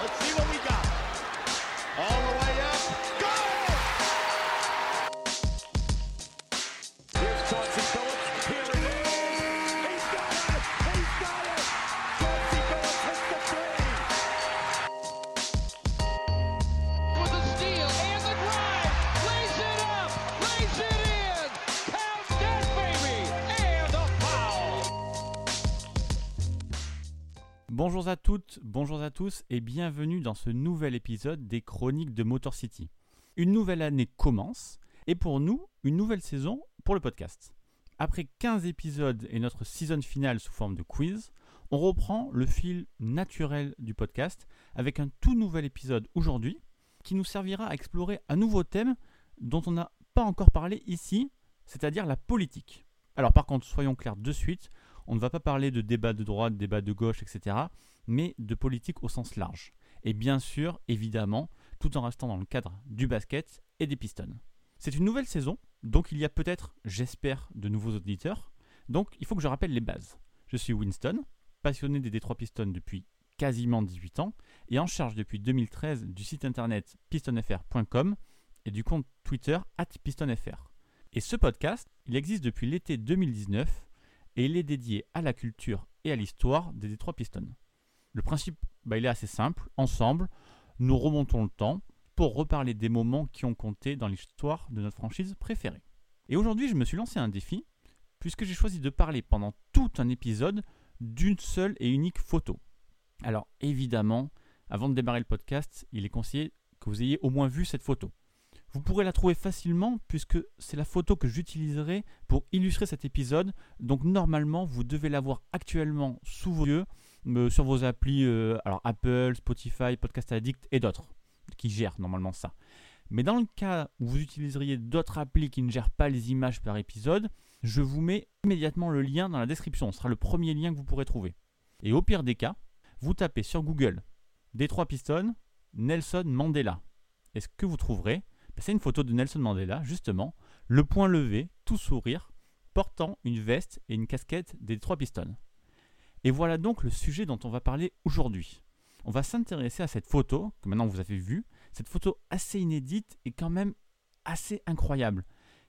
Let's see what et bienvenue dans ce nouvel épisode des Chroniques de Motor City. Une nouvelle année commence et pour nous, une nouvelle saison pour le podcast. Après 15 épisodes et notre season finale sous forme de quiz, on reprend le fil naturel du podcast avec un tout nouvel épisode aujourd'hui qui nous servira à explorer un nouveau thème dont on n'a pas encore parlé ici, c'est-à-dire la politique. Alors par contre, soyons clairs de suite, on ne va pas parler de débat de droite, débat de gauche, etc., mais de politique au sens large. Et bien sûr, évidemment, tout en restant dans le cadre du basket et des pistons. C'est une nouvelle saison, donc il y a peut-être, j'espère, de nouveaux auditeurs. Donc il faut que je rappelle les bases. Je suis Winston, passionné des Détroit Pistons depuis quasiment 18 ans, et en charge depuis 2013 du site internet pistonfr.com et du compte Twitter pistonfr. Et ce podcast, il existe depuis l'été 2019 et il est dédié à la culture et à l'histoire des Détroit Pistons. Le principe, bah, il est assez simple. Ensemble, nous remontons le temps pour reparler des moments qui ont compté dans l'histoire de notre franchise préférée. Et aujourd'hui, je me suis lancé un défi, puisque j'ai choisi de parler pendant tout un épisode d'une seule et unique photo. Alors évidemment, avant de démarrer le podcast, il est conseillé que vous ayez au moins vu cette photo. Vous pourrez la trouver facilement puisque c'est la photo que j'utiliserai pour illustrer cet épisode. Donc normalement, vous devez l'avoir actuellement sous vos yeux sur vos applis euh, alors Apple, Spotify, Podcast Addict et d'autres qui gèrent normalement ça. Mais dans le cas où vous utiliseriez d'autres applis qui ne gèrent pas les images par épisode, je vous mets immédiatement le lien dans la description. Ce sera le premier lien que vous pourrez trouver. Et au pire des cas, vous tapez sur Google Détroit Pistons, Nelson Mandela. Et ce que vous trouverez, ben, c'est une photo de Nelson Mandela, justement, le poing levé, tout sourire, portant une veste et une casquette des Détroit Pistons. Et voilà donc le sujet dont on va parler aujourd'hui. On va s'intéresser à cette photo, que maintenant vous avez vue, cette photo assez inédite et quand même assez incroyable.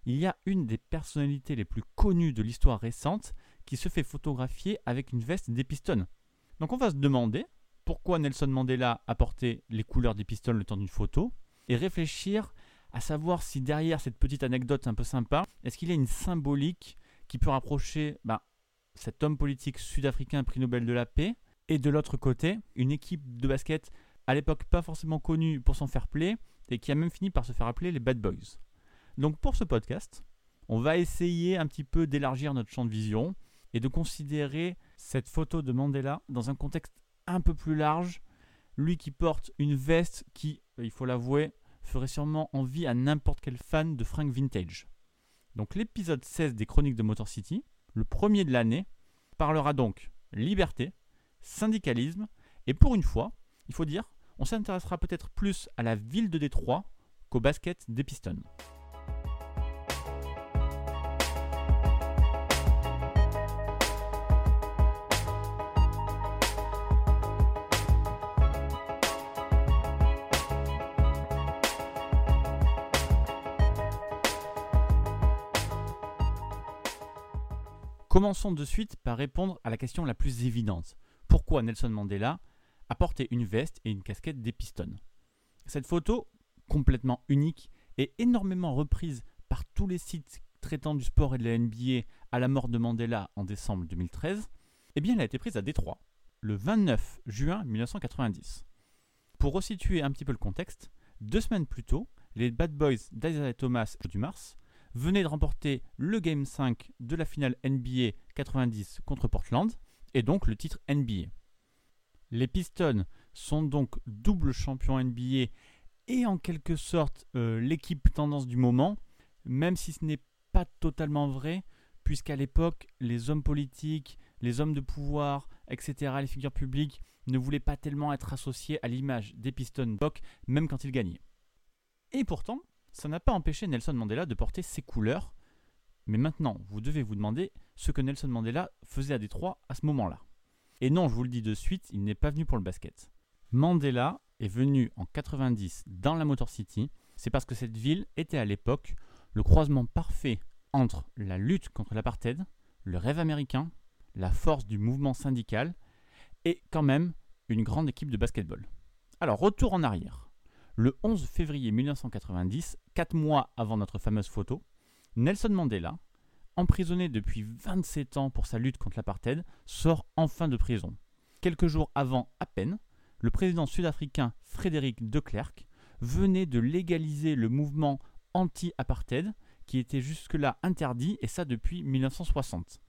Il y a une des personnalités les plus connues de l'histoire récente qui se fait photographier avec une veste des Pistons. Donc on va se demander pourquoi Nelson Mandela a porté les couleurs des Pistons le temps d'une photo et réfléchir à savoir si derrière cette petite anecdote un peu sympa, est-ce qu'il y a une symbolique qui peut rapprocher ben, cet homme politique sud-africain prix Nobel de la paix et de l'autre côté, une équipe de basket à l'époque pas forcément connue pour son fair play et qui a même fini par se faire appeler les Bad Boys. Donc pour ce podcast, on va essayer un petit peu d'élargir notre champ de vision et de considérer cette photo de Mandela dans un contexte un peu plus large. Lui qui porte une veste qui, il faut l'avouer, ferait sûrement envie à n'importe quel fan de Frank Vintage. Donc l'épisode 16 des Chroniques de Motor City, le premier de l'année, parlera donc liberté, syndicalisme, et pour une fois, il faut dire, on s'intéressera peut-être plus à la ville de Détroit qu'au basket des Pistons. Commençons de suite par répondre à la question la plus évidente. Pourquoi Nelson Mandela a porté une veste et une casquette des Pistons Cette photo, complètement unique et énormément reprise par tous les sites traitant du sport et de la NBA à la mort de Mandela en décembre 2013, eh bien elle a été prise à Détroit, le 29 juin 1990. Pour resituer un petit peu le contexte, deux semaines plus tôt, les Bad Boys d'Isaiah Thomas du Mars venaient de remporter le Game 5 de la finale NBA 90 contre Portland, et donc le titre NBA. Les Pistons sont donc double champion NBA et en quelque sorte euh, l'équipe tendance du moment, même si ce n'est pas totalement vrai, puisqu'à l'époque, les hommes politiques, les hommes de pouvoir, etc., les figures publiques, ne voulaient pas tellement être associés à l'image des Pistons Doc, même quand ils gagnaient. Et pourtant, ça n'a pas empêché Nelson Mandela de porter ses couleurs. Mais maintenant, vous devez vous demander ce que Nelson Mandela faisait à Détroit à ce moment-là. Et non, je vous le dis de suite, il n'est pas venu pour le basket. Mandela est venu en 90 dans la Motor City, c'est parce que cette ville était à l'époque le croisement parfait entre la lutte contre l'apartheid, le rêve américain, la force du mouvement syndical et quand même une grande équipe de basketball. Alors retour en arrière. Le 11 février 1990, quatre mois avant notre fameuse photo, Nelson Mandela, emprisonné depuis 27 ans pour sa lutte contre l'apartheid, sort enfin de prison. Quelques jours avant à peine, le président sud-africain Frédéric de Klerk venait de légaliser le mouvement anti-apartheid qui était jusque-là interdit, et ça depuis 1960.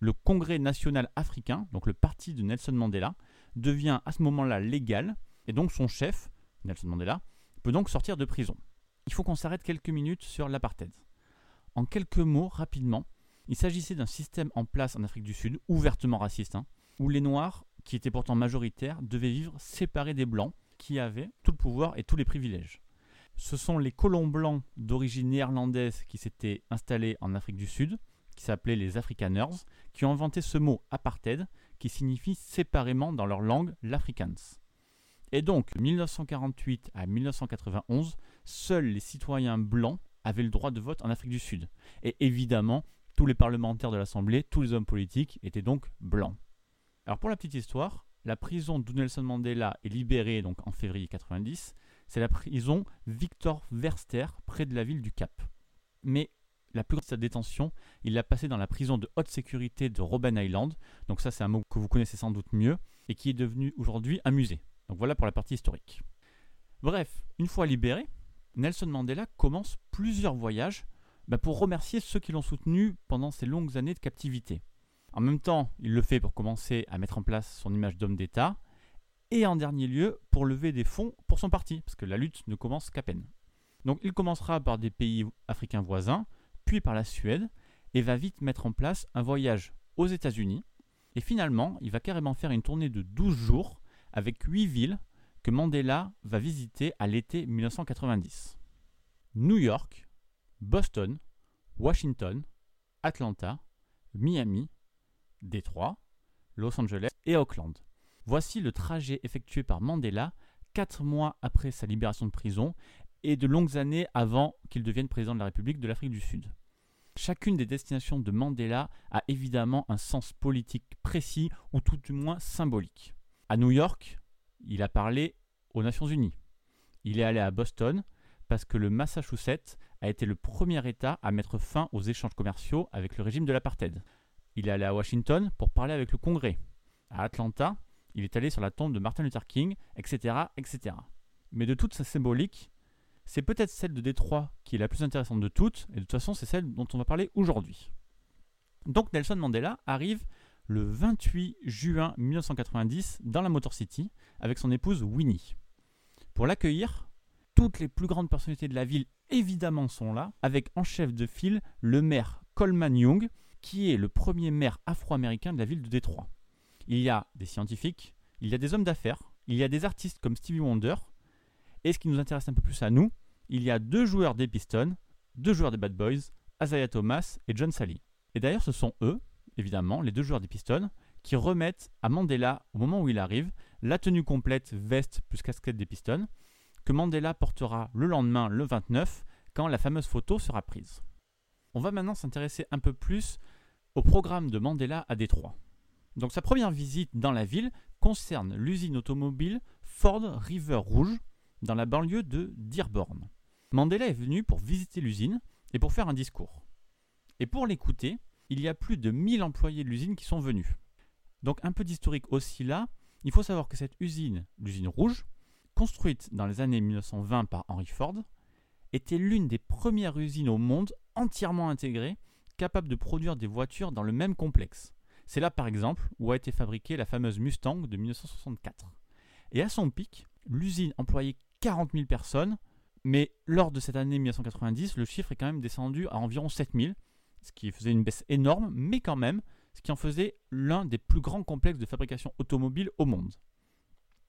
Le Congrès national africain, donc le parti de Nelson Mandela, devient à ce moment-là légal, et donc son chef, Nelson Mandela, peut donc sortir de prison. Il faut qu'on s'arrête quelques minutes sur l'apartheid. En quelques mots, rapidement, il s'agissait d'un système en place en Afrique du Sud, ouvertement raciste, hein, où les Noirs qui étaient pourtant majoritaires, devaient vivre séparés des Blancs, qui avaient tout le pouvoir et tous les privilèges. Ce sont les colons blancs d'origine néerlandaise qui s'étaient installés en Afrique du Sud, qui s'appelaient les Afrikaners, qui ont inventé ce mot apartheid, qui signifie séparément dans leur langue l'Afrikaans. Et donc, 1948 à 1991, seuls les citoyens blancs avaient le droit de vote en Afrique du Sud. Et évidemment, tous les parlementaires de l'Assemblée, tous les hommes politiques étaient donc blancs. Alors pour la petite histoire, la prison d'où Nelson Mandela est libéré donc en février 90, c'est la prison Victor Verster près de la ville du Cap. Mais la plus grande de sa détention, il l'a passé dans la prison de haute sécurité de Robben Island. Donc ça c'est un mot que vous connaissez sans doute mieux et qui est devenu aujourd'hui un musée. Donc voilà pour la partie historique. Bref, une fois libéré, Nelson Mandela commence plusieurs voyages bah, pour remercier ceux qui l'ont soutenu pendant ces longues années de captivité. En même temps, il le fait pour commencer à mettre en place son image d'homme d'État, et en dernier lieu, pour lever des fonds pour son parti, parce que la lutte ne commence qu'à peine. Donc il commencera par des pays africains voisins, puis par la Suède, et va vite mettre en place un voyage aux États-Unis, et finalement, il va carrément faire une tournée de 12 jours avec 8 villes que Mandela va visiter à l'été 1990. New York, Boston, Washington, Atlanta, Miami, Détroit, Los Angeles et Auckland. Voici le trajet effectué par Mandela quatre mois après sa libération de prison et de longues années avant qu'il devienne président de la République de l'Afrique du Sud. Chacune des destinations de Mandela a évidemment un sens politique précis ou tout du moins symbolique. À New York, il a parlé aux Nations Unies. Il est allé à Boston parce que le Massachusetts a été le premier État à mettre fin aux échanges commerciaux avec le régime de l'apartheid. Il est allé à Washington pour parler avec le Congrès. À Atlanta, il est allé sur la tombe de Martin Luther King, etc. etc. Mais de toute sa symbolique, c'est peut-être celle de Détroit qui est la plus intéressante de toutes, et de toute façon c'est celle dont on va parler aujourd'hui. Donc Nelson Mandela arrive le 28 juin 1990 dans la Motor City avec son épouse Winnie. Pour l'accueillir, toutes les plus grandes personnalités de la ville évidemment sont là, avec en chef de file le maire Coleman Young, qui est le premier maire afro-américain de la ville de Détroit. Il y a des scientifiques, il y a des hommes d'affaires, il y a des artistes comme Stevie Wonder, et ce qui nous intéresse un peu plus à nous, il y a deux joueurs des Pistons, deux joueurs des Bad Boys, Isaiah Thomas et John Sally. Et d'ailleurs, ce sont eux, évidemment, les deux joueurs des Pistons, qui remettent à Mandela, au moment où il arrive, la tenue complète veste plus casquette des Pistons, que Mandela portera le lendemain, le 29, quand la fameuse photo sera prise. On va maintenant s'intéresser un peu plus au programme de Mandela à Détroit. Donc sa première visite dans la ville concerne l'usine automobile Ford River Rouge dans la banlieue de Dearborn. Mandela est venu pour visiter l'usine et pour faire un discours. Et pour l'écouter, il y a plus de 1000 employés de l'usine qui sont venus. Donc un peu d'historique aussi là, il faut savoir que cette usine, l'usine rouge, construite dans les années 1920 par Henry Ford, était l'une des premières usines au monde entièrement intégrée, capable de produire des voitures dans le même complexe. C'est là par exemple où a été fabriquée la fameuse Mustang de 1964. Et à son pic, l'usine employait 40 000 personnes, mais lors de cette année 1990, le chiffre est quand même descendu à environ 7 000, ce qui faisait une baisse énorme, mais quand même, ce qui en faisait l'un des plus grands complexes de fabrication automobile au monde.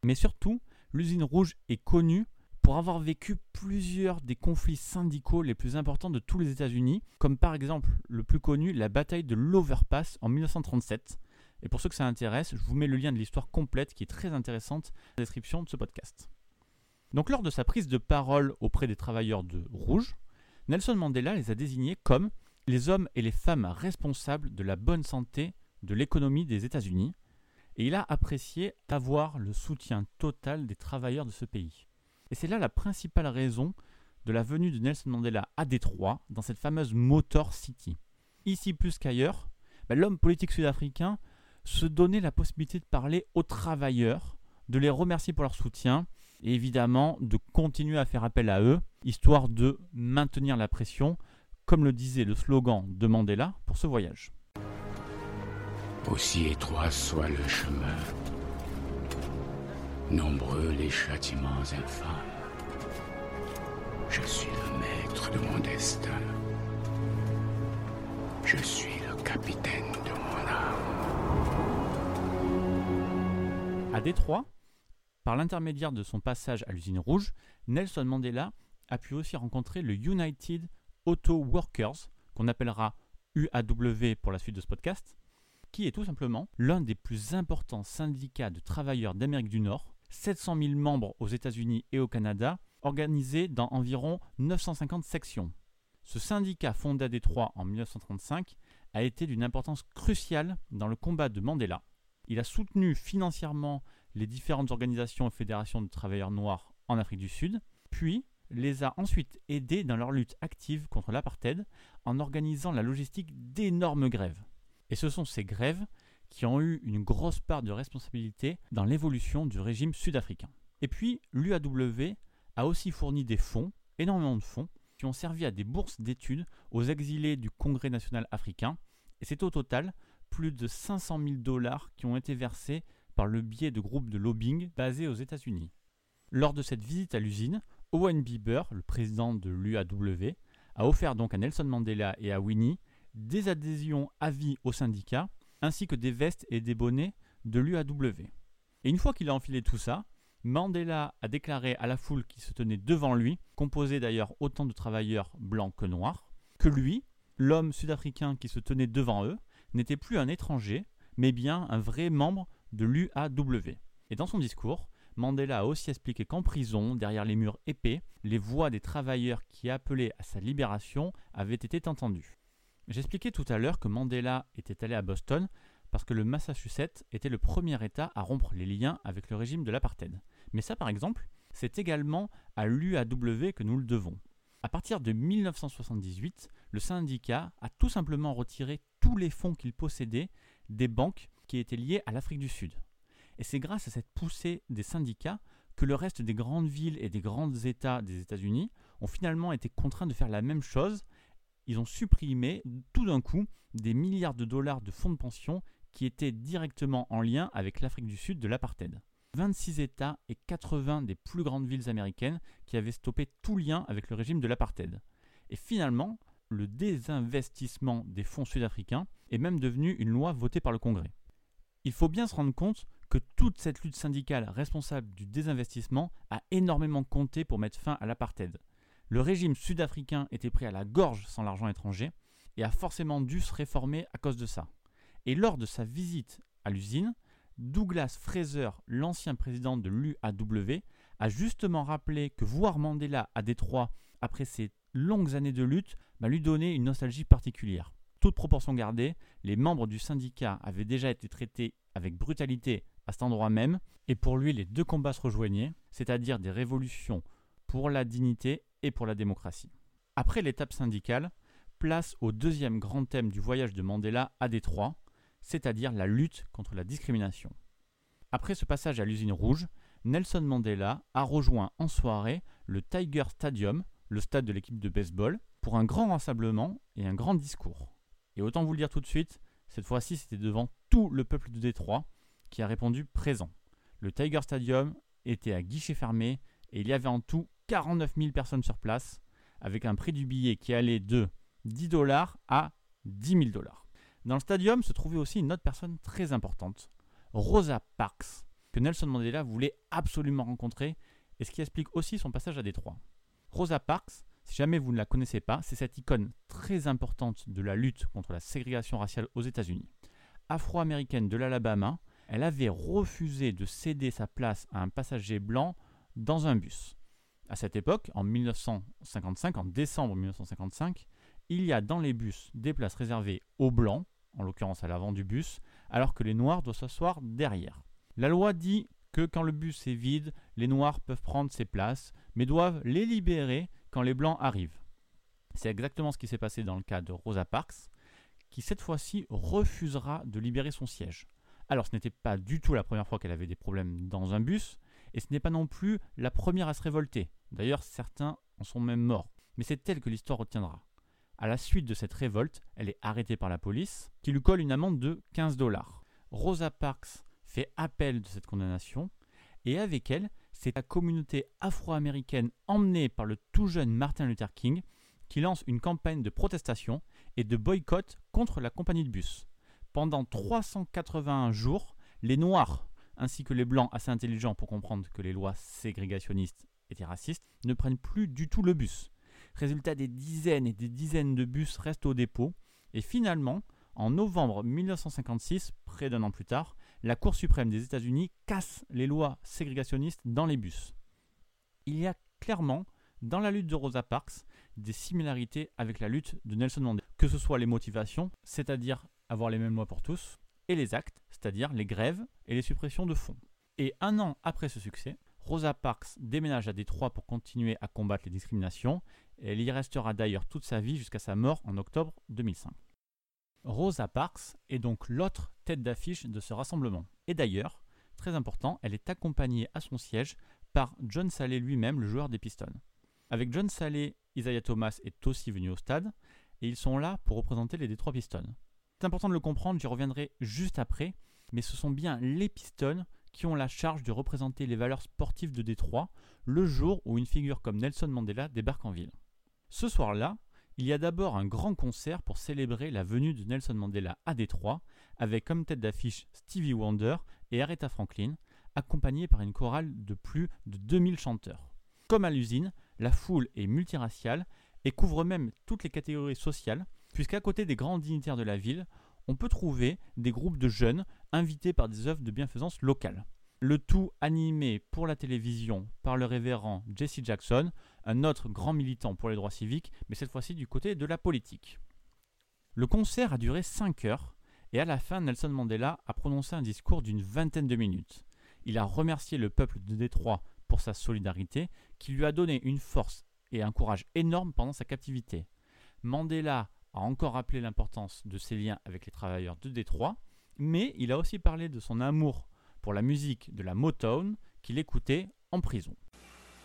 Mais surtout, l'usine rouge est connue pour avoir vécu plusieurs des conflits syndicaux les plus importants de tous les États-Unis, comme par exemple le plus connu, la bataille de l'Overpass en 1937, Et pour ceux que ça intéresse, je vous mets le lien de l'histoire complète qui est très intéressante dans la description de ce podcast. Donc lors de sa prise de parole auprès des travailleurs de Rouge, Nelson Mandela les a désignés comme les hommes et les femmes responsables de la bonne santé de l'économie des États-Unis, et il a apprécié avoir le soutien total des travailleurs de ce pays. Et c'est là la principale raison de la venue de Nelson Mandela à Détroit, dans cette fameuse Motor City. Ici plus qu'ailleurs, ben, l'homme politique sud-africain se donnait la possibilité de parler aux travailleurs, de les remercier pour leur soutien, et évidemment de continuer à faire appel à eux, histoire de maintenir la pression, comme le disait le slogan de Mandela pour ce voyage. Aussi étroit soit le chemin, nombreux les châtiments infâmes. Je suis le maître de mon destin. Je suis le capitaine de mon âme. À Détroit, par l'intermédiaire de son passage à l'usine rouge, Nelson Mandela a pu aussi rencontrer le United Auto Workers, qu'on appellera UAW pour la suite de ce podcast, qui est tout simplement l'un des plus importants syndicats de travailleurs d'Amérique du Nord, 700 000 membres aux États-Unis et au Canada, organisé dans environ 950 sections. Ce syndicat fondé à Détroit en 1935 a été d'une importance cruciale dans le combat de Mandela. Il a soutenu financièrement les différentes organisations et fédérations de travailleurs noirs en Afrique du Sud, puis les a ensuite aidés dans leur lutte active contre l'apartheid en organisant la logistique d'énormes grèves. Et ce sont ces grèves qui ont eu une grosse part de responsabilité dans l'évolution du régime sud-africain. Et puis, l'UAW a aussi fourni des fonds, énormément de fonds, qui ont servi à des bourses d'études aux exilés du Congrès national africain, et c'est au total plus de 500 000 dollars qui ont été versés par le biais de groupes de lobbying basés aux États-Unis. Lors de cette visite à l'usine, Owen Bieber, le président de l'UAW, a offert donc à Nelson Mandela et à Winnie des adhésions à vie au syndicat, ainsi que des vestes et des bonnets de l'UAW. Et une fois qu'il a enfilé tout ça, Mandela a déclaré à la foule qui se tenait devant lui, composée d'ailleurs autant de travailleurs blancs que noirs, que lui, l'homme sud-africain qui se tenait devant eux, n'était plus un étranger, mais bien un vrai membre de l'UAW. Et dans son discours, Mandela a aussi expliqué qu'en prison, derrière les murs épais, les voix des travailleurs qui appelaient à sa libération avaient été entendues. J'expliquais tout à l'heure que Mandela était allé à Boston parce que le Massachusetts était le premier État à rompre les liens avec le régime de l'apartheid. Mais ça, par exemple, c'est également à l'UAW que nous le devons. À partir de 1978, le syndicat a tout simplement retiré tous les fonds qu'il possédait des banques qui étaient liées à l'Afrique du Sud. Et c'est grâce à cette poussée des syndicats que le reste des grandes villes et des grands États des États-Unis ont finalement été contraints de faire la même chose. Ils ont supprimé tout d'un coup des milliards de dollars de fonds de pension qui étaient directement en lien avec l'Afrique du Sud de l'apartheid. 26 États et 80 des plus grandes villes américaines qui avaient stoppé tout lien avec le régime de l'apartheid. Et finalement, le désinvestissement des fonds sud-africains est même devenu une loi votée par le Congrès. Il faut bien se rendre compte que toute cette lutte syndicale responsable du désinvestissement a énormément compté pour mettre fin à l'apartheid. Le régime sud-africain était pris à la gorge sans l'argent étranger et a forcément dû se réformer à cause de ça. Et lors de sa visite à l'usine, Douglas Fraser, l'ancien président de l'UAW, a justement rappelé que voir Mandela à Détroit après ses longues années de lutte m'a lui donné une nostalgie particulière. Toute proportion gardée, les membres du syndicat avaient déjà été traités avec brutalité cet endroit même, et pour lui les deux combats se rejoignaient, c'est-à-dire des révolutions pour la dignité et pour la démocratie. Après l'étape syndicale, place au deuxième grand thème du voyage de Mandela à Détroit, c'est-à-dire la lutte contre la discrimination. Après ce passage à l'usine rouge, Nelson Mandela a rejoint en soirée le Tiger Stadium, le stade de l'équipe de baseball, pour un grand rassemblement et un grand discours. Et autant vous le dire tout de suite, cette fois-ci c'était devant tout le peuple de Détroit qui a répondu présent. Le Tiger Stadium était à guichet fermé et il y avait en tout 49 000 personnes sur place, avec un prix du billet qui allait de 10 dollars à 10 000 dollars. Dans le stadium se trouvait aussi une autre personne très importante, Rosa Parks, que Nelson Mandela voulait absolument rencontrer, et ce qui explique aussi son passage à Détroit. Rosa Parks, si jamais vous ne la connaissez pas, c'est cette icône très importante de la lutte contre la ségrégation raciale aux États-Unis. afro-américaine de l'Alabama, elle avait refusé de céder sa place à un passager blanc dans un bus. À cette époque, en 1955, en décembre 1955, il y a dans les bus des places réservées aux blancs, en l'occurrence à l'avant du bus, alors que les noirs doivent s'asseoir derrière. La loi dit que quand le bus est vide, les noirs peuvent prendre ces places, mais doivent les libérer quand les blancs arrivent. C'est exactement ce qui s'est passé dans le cas de Rosa Parks, qui cette fois-ci refusera de libérer son siège. Alors ce n'était pas du tout la première fois qu'elle avait des problèmes dans un bus, et ce n'est pas non plus la première à se révolter. D'ailleurs, certains en sont même morts. Mais c'est elle que l'histoire retiendra. À la suite de cette révolte, elle est arrêtée par la police, qui lui colle une amende de 15 dollars. Rosa Parks fait appel de cette condamnation, et avec elle, c'est la communauté afro-américaine emmenée par le tout jeune Martin Luther King qui lance une campagne de protestation et de boycott contre la compagnie de bus. Pendant 381 jours, les Noirs ainsi que les Blancs assez intelligents pour comprendre que les lois ségrégationnistes étaient racistes ne prennent plus du tout le bus. Résultat, des dizaines et des dizaines de bus restent au dépôt. Et finalement, en novembre 1956, près d'un an plus tard, la Cour suprême des États-Unis casse les lois ségrégationnistes dans les bus. Il y a clairement, dans la lutte de Rosa Parks, des similarités avec la lutte de Nelson Mandela, que ce soit les motivations, c'est-à-dire avoir les mêmes lois pour tous, et les actes, c'est-à-dire les grèves et les suppressions de fonds. Et un an après ce succès, Rosa Parks déménage à Détroit pour continuer à combattre les discriminations, elle y restera d'ailleurs toute sa vie jusqu'à sa mort en octobre 2005. Rosa Parks est donc l'autre tête d'affiche de ce rassemblement. Et d'ailleurs, très important, elle est accompagnée à son siège par John Saleh lui-même, le joueur des Pistons. Avec John Saleh, Isaiah Thomas est aussi venu au stade, et ils sont là pour représenter les Détroit Pistons. C'est important de le comprendre, j'y reviendrai juste après, mais ce sont bien les Pistons qui ont la charge de représenter les valeurs sportives de Détroit le jour où une figure comme Nelson Mandela débarque en ville. Ce soir-là, il y a d'abord un grand concert pour célébrer la venue de Nelson Mandela à Détroit, avec comme tête d'affiche Stevie Wonder et Aretha Franklin, accompagnés par une chorale de plus de 2000 chanteurs. Comme à l'usine, la foule est multiraciale et couvre même toutes les catégories sociales, puisqu'à côté des grands dignitaires de la ville, on peut trouver des groupes de jeunes invités par des œuvres de bienfaisance locales. Le tout animé pour la télévision par le révérend Jesse Jackson, un autre grand militant pour les droits civiques, mais cette fois-ci du côté de la politique. Le concert a duré 5 heures, et à la fin, Nelson Mandela a prononcé un discours d'une vingtaine de minutes. Il a remercié le peuple de Détroit pour sa solidarité, qui lui a donné une force et un courage énormes pendant sa captivité. Mandela a encore rappelé l'importance de ses liens avec les travailleurs de Détroit, mais il a aussi parlé de son amour pour la musique de la Motown qu'il écoutait en prison.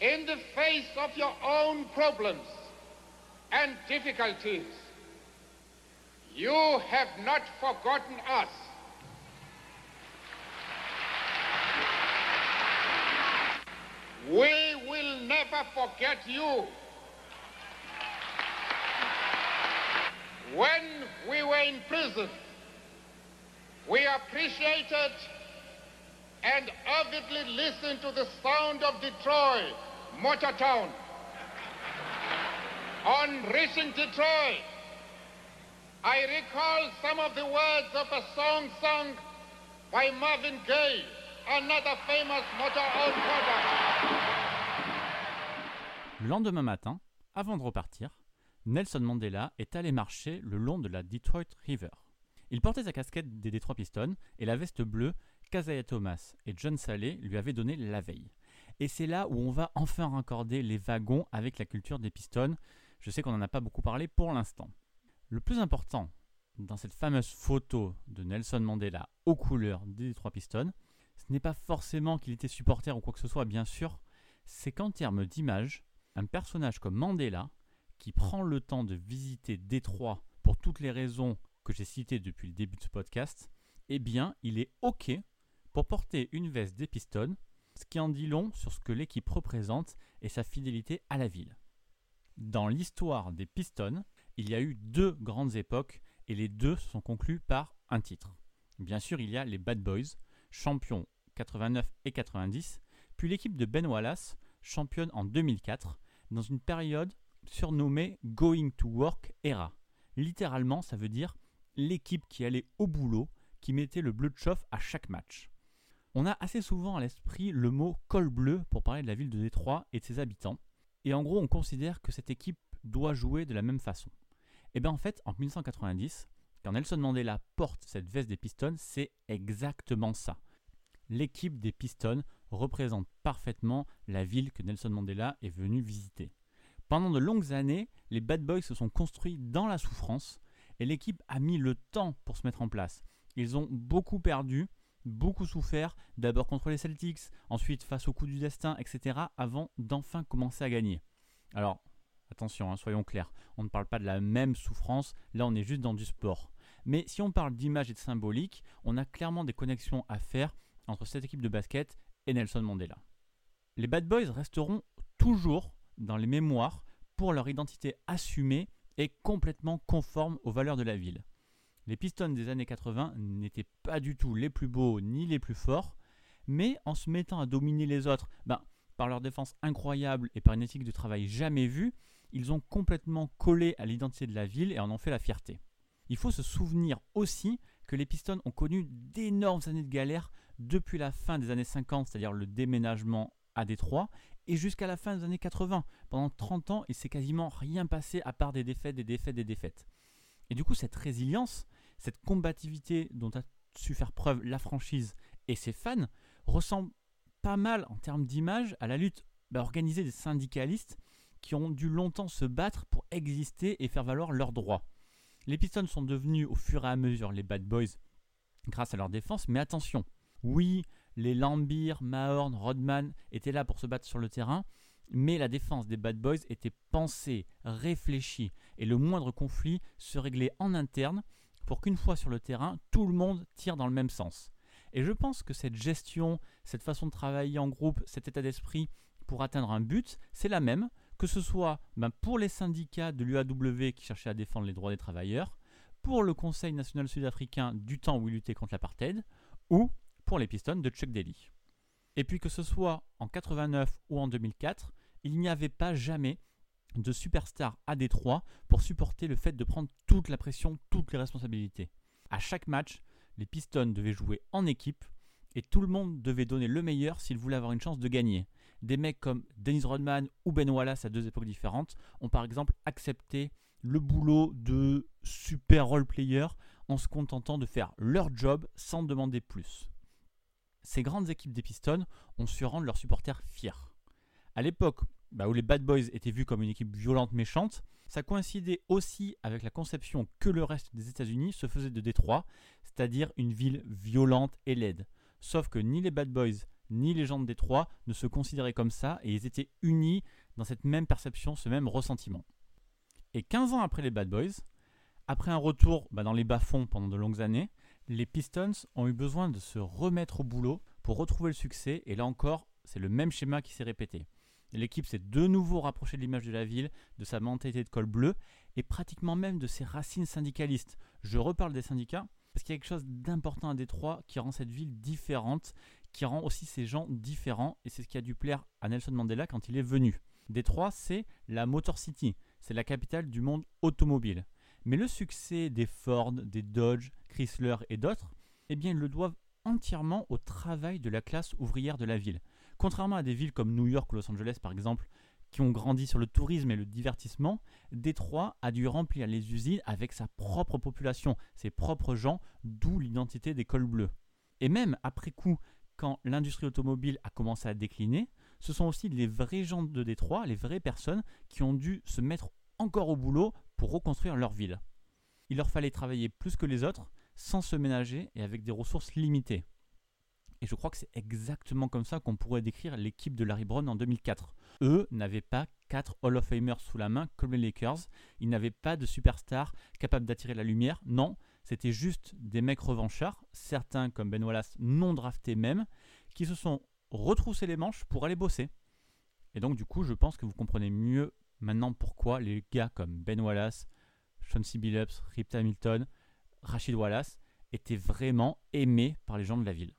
In the face of your own problems and difficulties, you have not forgotten us. We will never forget you. When we were in prison, we appreciated and avidly listened to the sound of Detroit, Motor Town. On reaching Detroit, I recall some of the words of a song sung by Marvin Gaye, another famous Motown product. Le lendemain matin, avant de repartir, Nelson Mandela est allé marcher le long de la Detroit River. Il portait sa casquette des Detroit Pistons et la veste bleue qu'Azaya Thomas et John Saleh lui avaient donnée la veille. Et c'est là où on va enfin raccorder les wagons avec la culture des Pistons. Je sais qu'on n'en a pas beaucoup parlé pour l'instant. Le plus important dans cette fameuse photo de Nelson Mandela aux couleurs des Detroit Pistons, ce n'est pas forcément qu'il était supporter ou quoi que ce soit, bien sûr, c'est qu'en termes d'image, un personnage comme Mandela, qui prend le temps de visiter Détroit pour toutes les raisons que j'ai citées depuis le début de ce podcast, eh bien, il est OK pour porter une veste des Pistons, ce qui en dit long sur ce que l'équipe représente et sa fidélité à la ville. Dans l'histoire des Pistons, il y a eu deux grandes époques et les deux sont conclues par un titre. Bien sûr, il y a les Bad Boys, champions 89 et 90, puis l'équipe de Ben Wallace, championne en 2004, dans une période surnommée Going to Work Era. Littéralement, ça veut dire l'équipe qui allait au boulot, qui mettait le bleu de chauffe à chaque match. On a assez souvent à l'esprit le mot col bleu pour parler de la ville de Détroit et de ses habitants, et en gros on considère que cette équipe doit jouer de la même façon. Et bien en fait, en 1990, quand Nelson Mandela porte cette veste des Pistons, c'est exactement ça. L'équipe des Pistons représente parfaitement la ville que Nelson Mandela est venu visiter. Pendant de longues années, les Bad Boys se sont construits dans la souffrance et l'équipe a mis le temps pour se mettre en place. Ils ont beaucoup perdu, beaucoup souffert, d'abord contre les Celtics, ensuite face au coup du destin, etc., avant d'enfin commencer à gagner. Alors, attention, hein, soyons clairs, on ne parle pas de la même souffrance, là on est juste dans du sport. Mais si on parle d'image et de symbolique, on a clairement des connexions à faire entre cette équipe de basket et Nelson Mandela. Les Bad Boys resteront toujours dans les mémoires pour leur identité assumée et complètement conforme aux valeurs de la ville. Les Pistons des années 80 n'étaient pas du tout les plus beaux ni les plus forts, mais en se mettant à dominer les autres, ben, par leur défense incroyable et par une éthique de travail jamais vue, ils ont complètement collé à l'identité de la ville et en ont fait la fierté. Il faut se souvenir aussi que les Pistons ont connu d'énormes années de galère depuis la fin des années 50, c'est-à-dire le déménagement à Détroit, et jusqu'à la fin des années 80. Pendant 30 ans, il s'est quasiment rien passé à part des défaites, des défaites, des défaites. Et du coup, cette résilience, cette combativité dont a su faire preuve la franchise et ses fans, ressemble pas mal en termes d'image à la lutte bah, organisée des syndicalistes qui ont dû longtemps se battre pour exister et faire valoir leurs droits. Les Pistons sont devenus au fur et à mesure les Bad Boys grâce à leur défense, mais attention, oui, les Lambier, Mahorn, Rodman étaient là pour se battre sur le terrain, mais la défense des Bad Boys était pensée, réfléchie, et le moindre conflit se réglait en interne pour qu'une fois sur le terrain, tout le monde tire dans le même sens. Et je pense que cette gestion, cette façon de travailler en groupe, cet état d'esprit pour atteindre un but, c'est la même, que ce soit ben, pour les syndicats de l'UAW qui cherchaient à défendre les droits des travailleurs, pour le Conseil national sud-africain du temps où il luttait contre l'apartheid, ou pour les Pistons de Chuck Daly. Et puis que ce soit en 89 ou en 2004, il n'y avait pas jamais de superstar à Détroit pour supporter le fait de prendre toute la pression, toutes les responsabilités. À chaque match, les Pistons devaient jouer en équipe et tout le monde devait donner le meilleur s'il voulait avoir une chance de gagner. Des mecs comme Dennis Rodman ou Ben Wallace à deux époques différentes ont par exemple accepté le boulot de super role player en se contentant de faire leur job sans demander plus ces grandes équipes des Pistons ont su rendre leurs supporters fiers. À l'époque bah, où les Bad Boys étaient vus comme une équipe violente méchante, ça coïncidait aussi avec la conception que le reste des États-Unis se faisait de Détroit, c'est-à-dire une ville violente et laide. Sauf que ni les Bad Boys ni les gens de Détroit ne se considéraient comme ça et ils étaient unis dans cette même perception, ce même ressentiment. Et 15 ans après les Bad Boys, après un retour bah, dans les bas-fonds pendant de longues années, les Pistons ont eu besoin de se remettre au boulot pour retrouver le succès, et là encore, c'est le même schéma qui s'est répété. L'équipe s'est de nouveau rapprochée de l'image de la ville, de sa mentalité de col bleu, et pratiquement même de ses racines syndicalistes. Je reparle des syndicats, parce qu'il y a quelque chose d'important à Détroit qui rend cette ville différente, qui rend aussi ces gens différents, et c'est ce qui a dû plaire à Nelson Mandela quand il est venu. Détroit, c'est la Motor City, c'est la capitale du monde automobile. Mais le succès des Ford, des Dodge, Chrysler et d'autres, eh bien, ils le doivent entièrement au travail de la classe ouvrière de la ville. Contrairement à des villes comme New York ou Los Angeles, par exemple, qui ont grandi sur le tourisme et le divertissement, Détroit a dû remplir les usines avec sa propre population, ses propres gens, d'où l'identité des cols bleus. Et même après coup, quand l'industrie automobile a commencé à décliner, ce sont aussi les vrais gens de Détroit, les vraies personnes, qui ont dû se mettre encore au boulot pour reconstruire leur ville. Il leur fallait travailler plus que les autres, sans se ménager et avec des ressources limitées. Et je crois que c'est exactement comme ça qu'on pourrait décrire l'équipe de Larry Brown en 2004. Eux n'avaient pas quatre Hall of Famers sous la main comme les Lakers. Ils n'avaient pas de superstars capables d'attirer la lumière. Non, c'était juste des mecs revanchards, certains comme Ben Wallace non draftés même, qui se sont retroussés les manches pour aller bosser. Et donc du coup, je pense que vous comprenez mieux maintenant pourquoi les gars comme Ben Wallace, Sean C. Billups, Rip Hamilton, Rachid Wallace étaient vraiment aimés par les gens de la ville?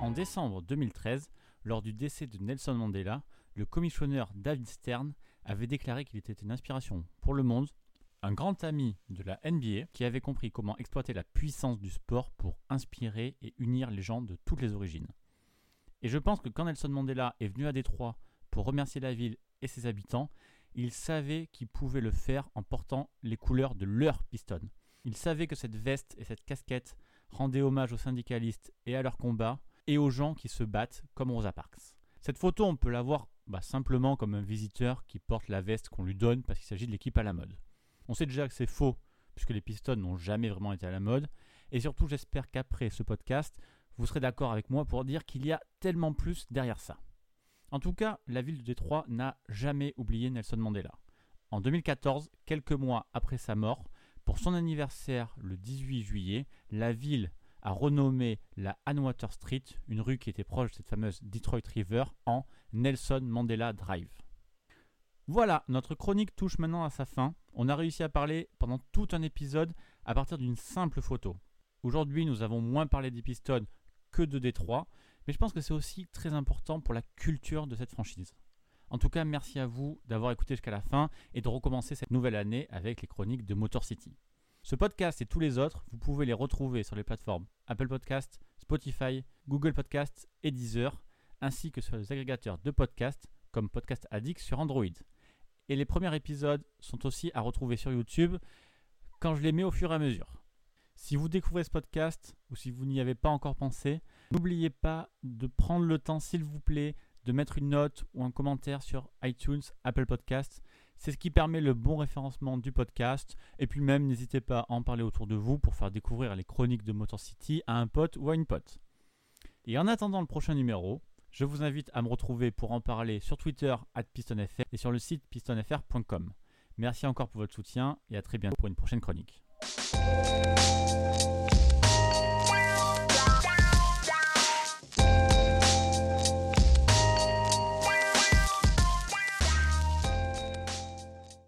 En décembre 2013, lors du décès de Nelson Mandela, le commissionneur David Stern avait déclaré qu'il était une inspiration pour le monde, un grand ami de la NBA qui avait compris comment exploiter la puissance du sport pour inspirer et unir les gens de toutes les origines. Et je pense que quand Nelson Mandela est venu à Détroit pour remercier la ville et ses habitants, il savait qu'il pouvait le faire en portant les couleurs de leur piston. Il savait que cette veste et cette casquette rendaient hommage aux syndicalistes et à leur combat, et aux gens qui se battent comme Rosa Parks. Cette photo, on peut la voir bah, simplement comme un visiteur qui porte la veste qu'on lui donne parce qu'il s'agit de l'équipe à la mode. On sait déjà que c'est faux, puisque les pistons n'ont jamais vraiment été à la mode, et surtout j'espère qu'après ce podcast, vous serez d'accord avec moi pour dire qu'il y a tellement plus derrière ça. En tout cas, la ville de Détroit n'a jamais oublié Nelson Mandela. En 2014, quelques mois après sa mort, pour son anniversaire le 18 juillet, la ville a renommé la Anwater Street, une rue qui était proche de cette fameuse Detroit River, en Nelson Mandela Drive. Voilà, notre chronique touche maintenant à sa fin. On a réussi à parler pendant tout un épisode à partir d'une simple photo. Aujourd'hui, nous avons moins parlé des Pistons que de Détroit, mais je pense que c'est aussi très important pour la culture de cette franchise. En tout cas, merci à vous d'avoir écouté jusqu'à la fin et de recommencer cette nouvelle année avec les chroniques de Motor City. Ce podcast et tous les autres, vous pouvez les retrouver sur les plateformes Apple Podcast, Spotify, Google Podcast et Deezer, ainsi que sur les agrégateurs de podcasts comme Podcast Addict sur Android. Et les premiers épisodes sont aussi à retrouver sur YouTube quand je les mets au fur et à mesure. Si vous découvrez ce podcast ou si vous n'y avez pas encore pensé, n'oubliez pas de prendre le temps, s'il vous plaît, de mettre une note ou un commentaire sur iTunes, Apple Podcasts. C'est ce qui permet le bon référencement du podcast. Et puis même, n'hésitez pas à en parler autour de vous pour faire découvrir les chroniques de Motor City à un pote ou à une pote. Et en attendant le prochain numéro, je vous invite à me retrouver pour en parler sur Twitter PistonFR et sur le site pistonfr.com. Merci encore pour votre soutien et à très bientôt pour une prochaine chronique.